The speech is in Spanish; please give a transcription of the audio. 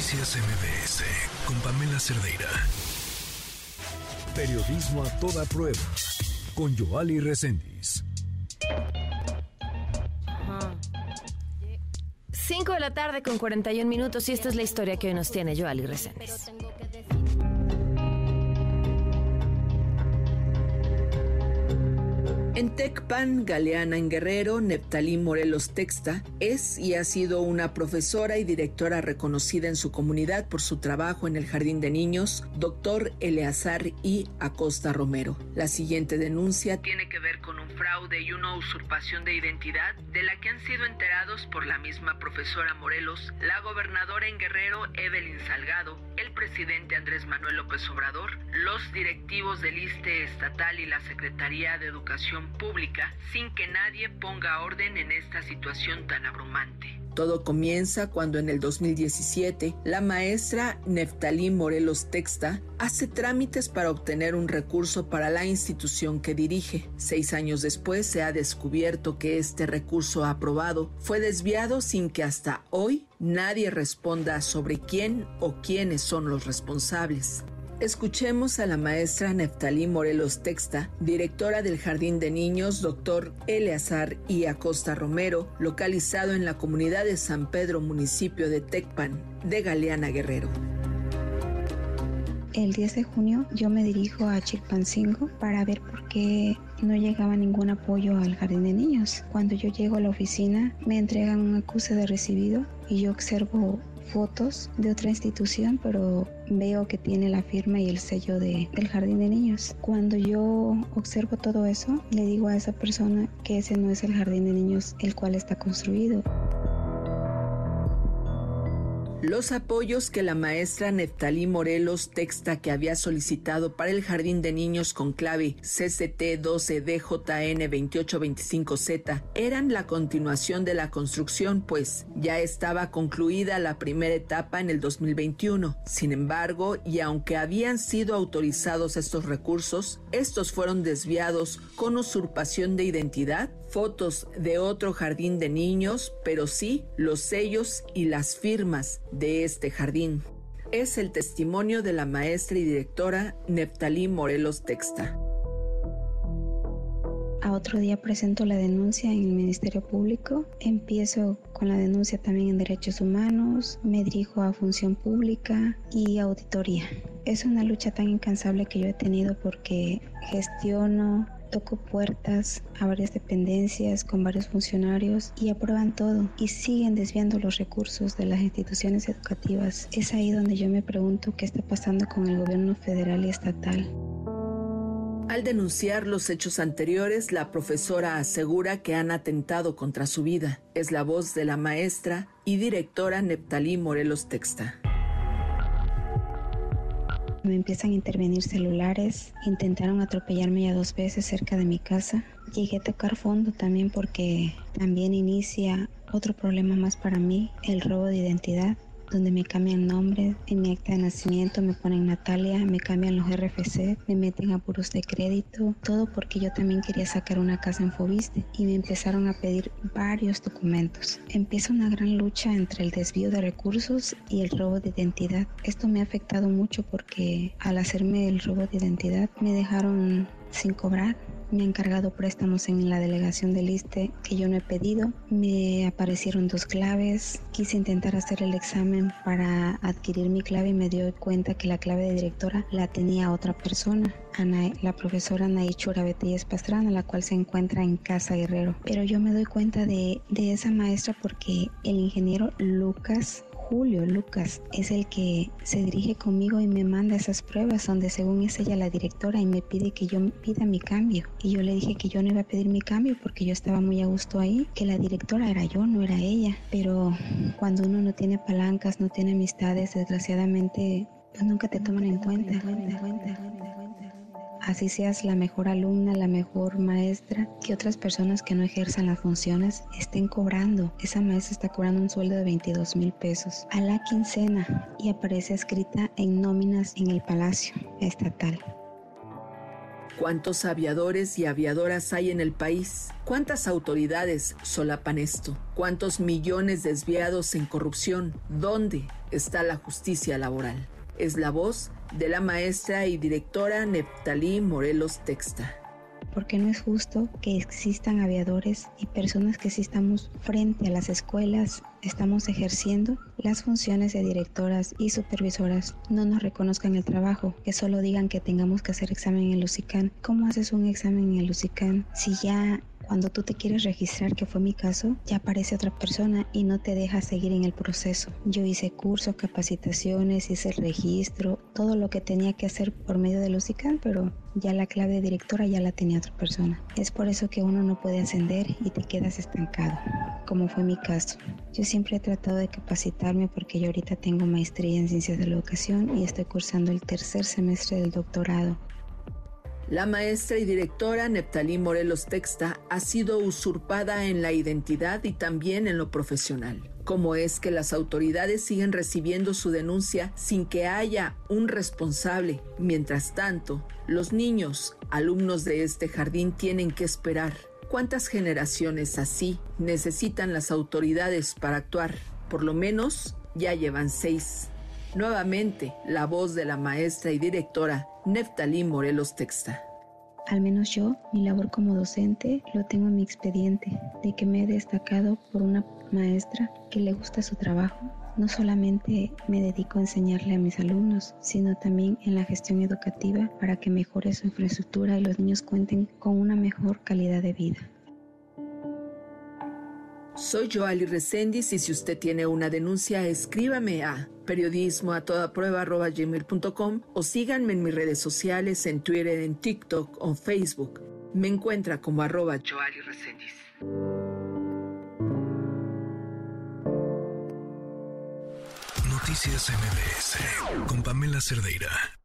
Noticias MBS con Pamela Cerdeira. Periodismo a toda prueba con Joali Reséndiz. 5 de la tarde con 41 minutos y esta es la historia que hoy nos tiene Joali Reséndiz. Tecpan, Galeana en Guerrero, Neptalí Morelos Texta es y ha sido una profesora y directora reconocida en su comunidad por su trabajo en el Jardín de Niños, doctor Eleazar I. Acosta Romero. La siguiente denuncia tiene que ver con un fraude y una usurpación de identidad de la que han sido enterados por la misma profesora Morelos, la gobernadora en Guerrero Evelyn Salgado, el presidente Andrés Manuel López Obrador, los directivos del ISTE estatal y la Secretaría de Educación pública sin que nadie ponga orden en esta situación tan abrumante. Todo comienza cuando en el 2017 la maestra Neftalí Morelos Texta hace trámites para obtener un recurso para la institución que dirige. Seis años después se ha descubierto que este recurso aprobado fue desviado sin que hasta hoy nadie responda sobre quién o quiénes son los responsables. Escuchemos a la maestra Neftalí Morelos Texta, directora del Jardín de Niños Dr. Eleazar y Acosta Romero, localizado en la comunidad de San Pedro, municipio de Tecpan, de Galeana Guerrero. El 10 de junio yo me dirijo a Chilpancingo para ver por qué no llegaba ningún apoyo al jardín de niños. Cuando yo llego a la oficina me entregan un acuse de recibido y yo observo fotos de otra institución, pero veo que tiene la firma y el sello de, del jardín de niños. Cuando yo observo todo eso, le digo a esa persona que ese no es el jardín de niños el cual está construido. Los apoyos que la maestra Neftalí Morelos texta que había solicitado para el jardín de niños con clave CCT12DJN2825Z eran la continuación de la construcción, pues ya estaba concluida la primera etapa en el 2021. Sin embargo, y aunque habían sido autorizados estos recursos, estos fueron desviados con usurpación de identidad, fotos de otro jardín de niños, pero sí los sellos y las firmas de este jardín. Es el testimonio de la maestra y directora Neftalí Morelos Texta. A otro día presento la denuncia en el Ministerio Público. Empiezo con la denuncia también en Derechos Humanos, me dirijo a Función Pública y Auditoría. Es una lucha tan incansable que yo he tenido porque gestiono toco puertas a varias dependencias con varios funcionarios y aprueban todo y siguen desviando los recursos de las instituciones educativas. Es ahí donde yo me pregunto qué está pasando con el gobierno federal y estatal. Al denunciar los hechos anteriores, la profesora asegura que han atentado contra su vida. Es la voz de la maestra y directora Neptalí Morelos Texta. Me empiezan a intervenir celulares, intentaron atropellarme ya dos veces cerca de mi casa. Llegué a tocar fondo también porque también inicia otro problema más para mí, el robo de identidad donde me cambian nombre, en mi acta de nacimiento me ponen Natalia, me cambian los RFC, me meten a puros de crédito, todo porque yo también quería sacar una casa en Fobiste y me empezaron a pedir varios documentos. Empieza una gran lucha entre el desvío de recursos y el robo de identidad. Esto me ha afectado mucho porque al hacerme el robo de identidad me dejaron sin cobrar me han cargado préstamos en la delegación del ISTE que yo no he pedido. Me aparecieron dos claves. Quise intentar hacer el examen para adquirir mi clave y me dio cuenta que la clave de directora la tenía otra persona. Ana, la profesora Anaí Churabetíes Pastrana, la cual se encuentra en Casa Guerrero. Pero yo me doy cuenta de, de esa maestra porque el ingeniero Lucas Julio Lucas es el que se dirige conmigo y me manda esas pruebas donde según es ella la directora y me pide que yo pida mi cambio. Y yo le dije que yo no iba a pedir mi cambio porque yo estaba muy a gusto ahí, que la directora era yo, no era ella. Pero cuando uno no tiene palancas, no tiene amistades, desgraciadamente pues nunca te toman en cuenta. En cuenta, en cuenta así seas la mejor alumna, la mejor maestra, que otras personas que no ejerzan las funciones estén cobrando. Esa maestra está cobrando un sueldo de 22 mil pesos a la quincena y aparece escrita en nóminas en el Palacio Estatal. ¿Cuántos aviadores y aviadoras hay en el país? ¿Cuántas autoridades solapan esto? ¿Cuántos millones desviados en corrupción? ¿Dónde está la justicia laboral? Es la voz de la maestra y directora Neptalí Morelos Texta porque no es justo que existan aviadores y personas que sí estamos frente a las escuelas, estamos ejerciendo las funciones de directoras y supervisoras, no nos reconozcan el trabajo, que solo digan que tengamos que hacer examen en el UCICAN. ¿Cómo haces un examen en el UCICAN si ya cuando tú te quieres registrar, que fue mi caso, ya aparece otra persona y no te deja seguir en el proceso. Yo hice cursos, capacitaciones, hice el registro, todo lo que tenía que hacer por medio de UCICAN, pero ya la clave de directora ya la tenía otra persona. Es por eso que uno no puede ascender y te quedas estancado, como fue mi caso. Yo siempre he tratado de capacitarme porque yo ahorita tengo maestría en ciencias de la educación y estoy cursando el tercer semestre del doctorado. La maestra y directora Neptalí Morelos Texta ha sido usurpada en la identidad y también en lo profesional. ¿Cómo es que las autoridades siguen recibiendo su denuncia sin que haya un responsable? Mientras tanto, los niños, alumnos de este jardín, tienen que esperar. ¿Cuántas generaciones así necesitan las autoridades para actuar? Por lo menos ya llevan seis. Nuevamente, la voz de la maestra y directora Neftalí Morelos Texta. Al menos yo, mi labor como docente, lo tengo en mi expediente, de que me he destacado por una maestra que le gusta su trabajo. No solamente me dedico a enseñarle a mis alumnos, sino también en la gestión educativa para que mejore su infraestructura y los niños cuenten con una mejor calidad de vida. Soy Joali Recendis y si usted tiene una denuncia, escríbame a periodismo a toda prueba gmail.com o síganme en mis redes sociales, en Twitter, en TikTok o Facebook. Me encuentra como arroba Joali. Noticias MBS con Pamela Cerdeira.